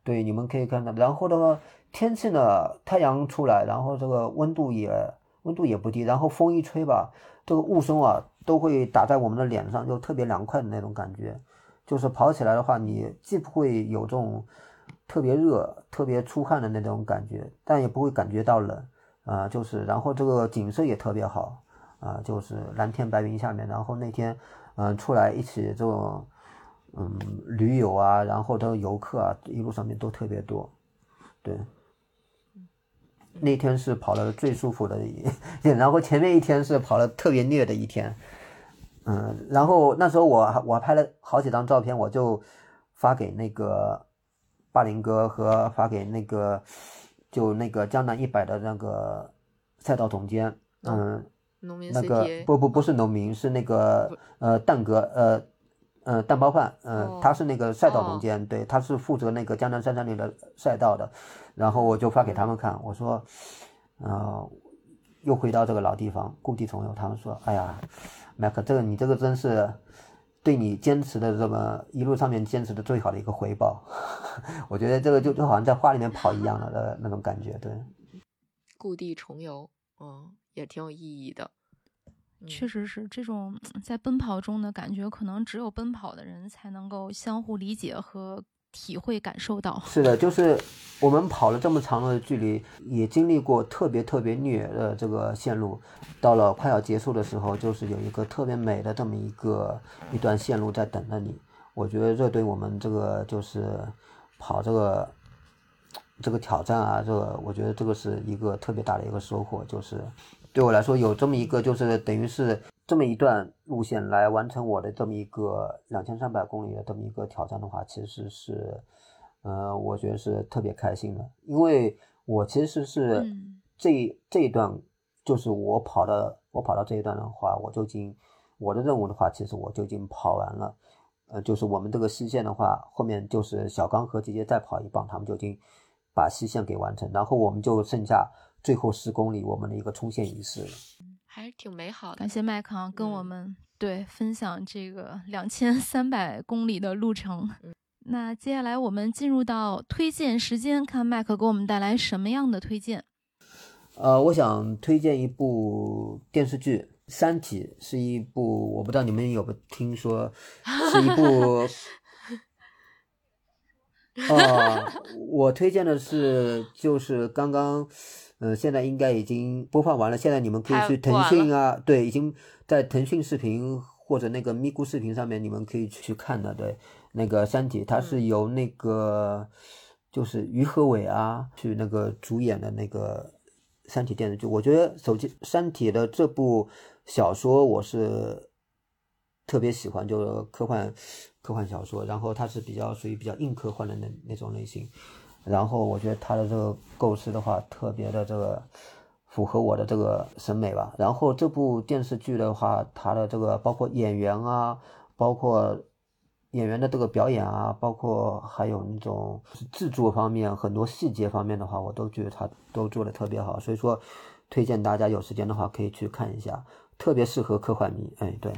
对，你们可以看到，然后的话天气呢，太阳出来，然后这个温度也温度也不低，然后风一吹吧，这个雾凇啊。都会打在我们的脸上，就特别凉快的那种感觉。就是跑起来的话，你既不会有这种特别热、特别出汗的那种感觉，但也不会感觉到冷啊。就是然后这个景色也特别好啊，就是蓝天白云下面，然后那天嗯出来一起这种嗯驴友啊，然后这个游客啊，一路上面都特别多，对。那天是跑的最舒服的一，然后前面一天是跑的特别虐的一天，嗯，然后那时候我我拍了好几张照片，我就发给那个霸凌哥和发给那个就那个江南一百的那个赛道总监，嗯，农民那个不不不是农民，是那个呃蛋哥呃。呃，蛋包饭，嗯、哦他是那个赛道哦总监，对，他是负责那个江南三三零的赛道的，然后我就发给他们看，我说，呃，又回到这个老地方，故地重游。他们说，哎呀，麦克，这个你这个真是对你坚持的这么一路上面坚持的最好的一个回报。我觉得这个就就好像在画里面跑一样的的那种感觉，对。故地重游，嗯，也挺有意义的。嗯确实是这种在奔跑中的感觉，可能只有奔跑的人才能够相互理解和体会感受到。是的，就是我们跑了这么长的距离，也经历过特别特别虐的这个线路，到了快要结束的时候，就是有一个特别美的这么一个一段线路在等着你。我觉得这对我们这个就是跑这个这个挑战啊，这个我觉得这个是一个特别大的一个收获，就是对我来说有这么一个就是等于是这么一段路线来完成我的这么一个两千三百公里的这么一个挑战的话，其实是，呃，我觉得是特别开心的，因为我其实是嗯这、这一段就是我跑的，我跑到这一段的话，我就已经我的任务的话，其实我就已经跑完了。呃，就是我们这个西线的话，后面就是小刚和姐姐再跑一棒，他们就已经把西线给完成，然后我们就剩下最后十公里我们的一个冲线仪式了。还是挺美好的。感谢麦康跟我嗯们、对分享这个两千三百公里的路程。嗯 那接下来我们进入到推荐时间，看麦克给我们带来什么样的推荐。呃，我想推荐一部电视剧《三体》，是一部我不知道你们有没有听说，是一部。哦，我推荐的是就是刚刚，呃，现在应该已经播放完了。现在你们可以去腾讯啊，对，已经在腾讯视频或者那个咪咕视频上面，你们可以去看的。对，那个《三体》，它是由那个就是于和伟啊去那个主演的那个《三体》电视剧。我觉得手机《三体》的这部小说我是特别喜欢，就是科幻科幻小说，然后它是比较属于比较硬科幻的那那种类型。然后我觉得他的这个构思的话，特别的这个符合我的这个审美吧。然后这部电视剧的话，它的这个包括演员啊，包括演员的这个表演啊，包括还有那种制作方面很多细节方面的话，我都觉得他都做的特别好。所以说，推荐大家有时间的话可以去看一下，特别适合科幻迷。哎，对。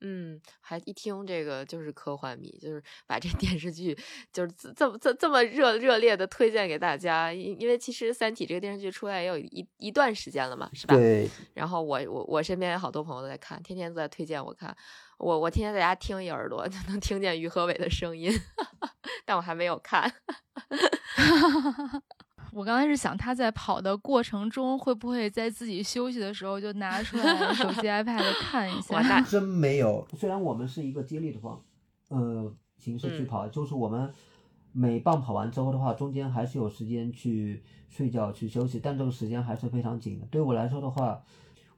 嗯，还一听这个就是科幻迷，就是把这电视剧就是这这么这这么热热烈的推荐给大家，因因为其实《三体》这个电视剧出来也有一一段时间了嘛，是吧？对，然后我我我身边有好多朋友都在看，天天都在推荐我看，我我天天在家听一耳朵就 能听见于和伟的声音，但我还没有看。我刚才是想他在跑的过程中会不会在自己休息的时候就拿出来手机、iPad 看一下真没有。虽然我们是一个接力的方，呃，形式去嗯跑，就是我们每棒跑完之后的话，中间还是有时间去睡觉、去休息，但这个时间还是非常紧的。对我来说的话，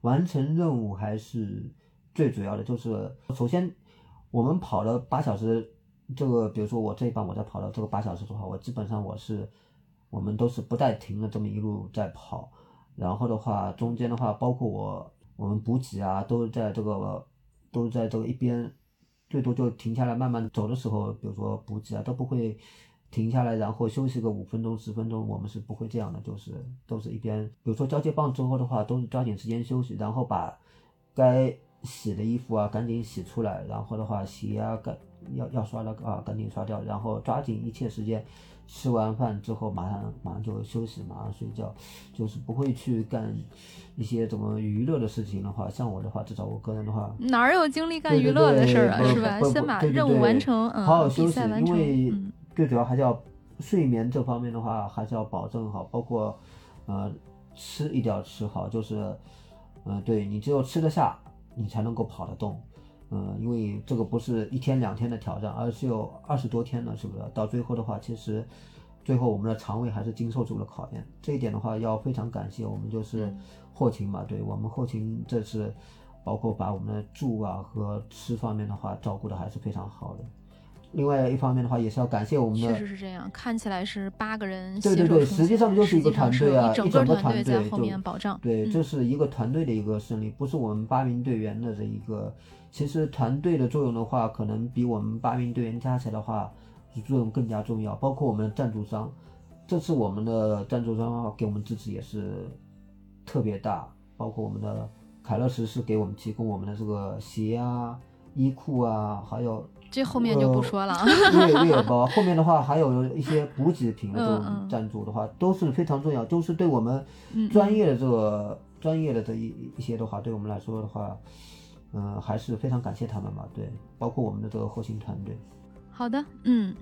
完成任务还是最主要的。就是首先，我们跑了八小时，这个比如说我这一棒我在跑了这个八小时的话，我基本上我是我们都是不带停的这么一路在跑。然后的话，中间的话，包括我我们补给啊，都在这个都在这个一边，最多就停下来慢慢走的时候，比如说补给啊，都不会停下来，然后休息个五分钟十分钟，我们是不会这样的，就是都是一边，比如说交接棒之后的话，都是抓紧时间休息，然后把该洗的衣服啊赶紧洗出来，然后的话鞋啊赶要要刷的啊赶紧刷掉，然后抓紧一切时间。吃完饭之后，马上马上就休息，马上睡觉，就是不会去干一些怎么娱乐的事情的话。像我的话，至少我个人的话，哪有精力干娱乐的事儿啊？是吧先把任务完成，嗯，比好好休息因为嗯，最主要还是要睡眠这方面的话，还是要保证好，包括呃吃一定要吃好，就是嗯、呃对你只有吃得下，你才能够跑得动。嗯，因为这个不是一天两天的挑战，而是有二十多天了，是不是？到最后的话，其实最后我们的肠胃还是经受住了考验。这一点的话，要非常感谢我们就是后勤嘛，对我们后勤这次包括把我们的住啊和吃方面的话照顾的还是非常好的。另外一方面的话，也是要感谢我们的确实是这样，看起来是八个人对对对实际上线就是一个团队啊一整个团队在后面保障。对，嗯这是一个团队的一个胜利，不是我们八名队员的这一个。其实团队的作用的话，可能比我们八名队员加起来的话，作用更加重要。包括我们的赞助商，这次我们的赞助商给我们支持也是特别大，包括我们的凯乐石是给我们提供我们的这个鞋啊、衣裤啊，还有这后面就不呃说了啊。月月包，后面的话还有一些补给品的这种赞助的话，都是非常重要，都是对我们嗯专业的这个专业的这一一些的话，对我们来说的话，嗯、还是非常感谢他们吧。对，包括我们的这个后勤团队。好的，嗯，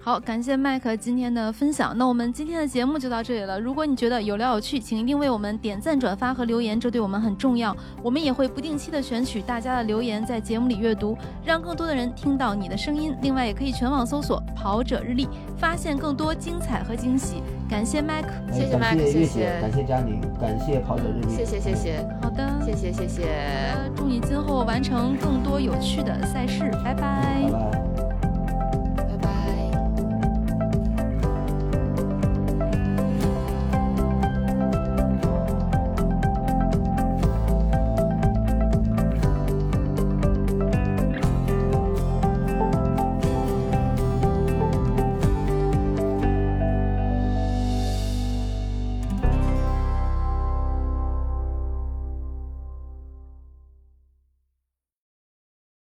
好，感谢麦克今天的分享。那我们今天的节目就到这里了。如果你觉得有料有趣，请一定为我们点赞、转发和留言，这对我们很重要。我们也会不定期的选取大家的留言，在节目里阅读，让更多的人听到你的声音。另外，也可以全网搜索“跑者日历”，发现更多精彩和惊喜。感谢麦克，哎谢谢感 Mac，谢谢感谢佳宁，感谢跑者日历，谢谢谢谢好的，谢谢谢谢。呃祝你今后完成更多有趣的赛事，拜拜拜拜。